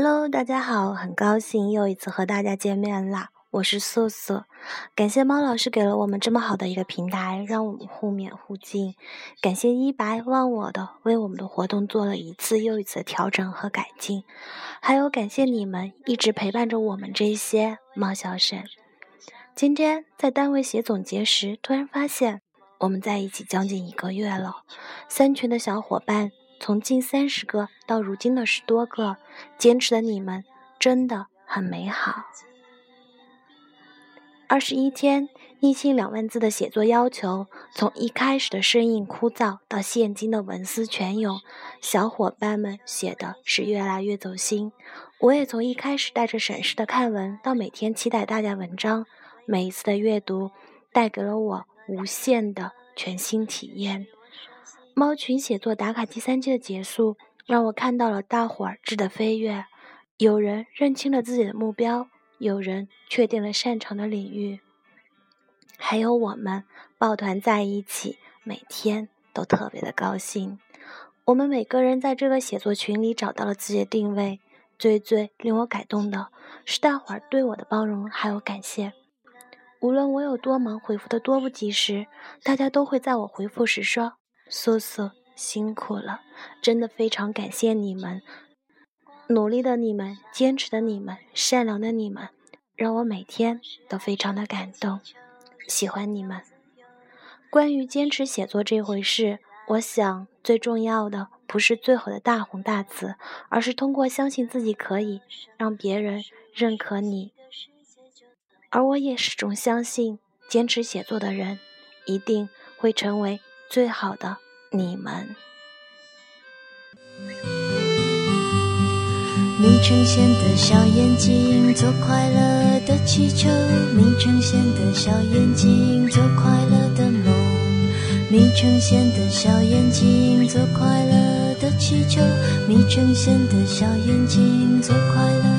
Hello，大家好，很高兴又一次和大家见面啦！我是素素，感谢猫老师给了我们这么好的一个平台，让我们互勉互敬。感谢一白忘我的为我们的活动做了一次又一次的调整和改进，还有感谢你们一直陪伴着我们这些猫小婶。今天在单位写总结时，突然发现我们在一起将近一个月了，三群的小伙伴。从近三十个到如今的十多个，坚持的你们真的很美好。二十一天，一千两万字的写作要求，从一开始的生硬枯燥到现今的文思泉涌，小伙伴们写的是越来越走心。我也从一开始带着审视的看文，到每天期待大家文章，每一次的阅读，带给了我无限的全新体验。猫群写作打卡第三季的结束，让我看到了大伙儿质的飞跃。有人认清了自己的目标，有人确定了擅长的领域，还有我们抱团在一起，每天都特别的高兴。我们每个人在这个写作群里找到了自己的定位。最最令我感动的是大伙儿对我的包容还有感谢。无论我有多忙，回复的多不及时，大家都会在我回复时说。苏苏辛苦了，真的非常感谢你们，努力的你们，坚持的你们，善良的你们，让我每天都非常的感动，喜欢你们。关于坚持写作这回事，我想最重要的不是最后的大红大紫，而是通过相信自己可以，让别人认可你。而我也始终相信，坚持写作的人一定会成为。最好的你们。你呈现的小眼睛做快乐的气球，你呈现的小眼睛做快乐的梦，你呈现的小眼睛做快乐的气球，你呈现的小眼睛做快乐。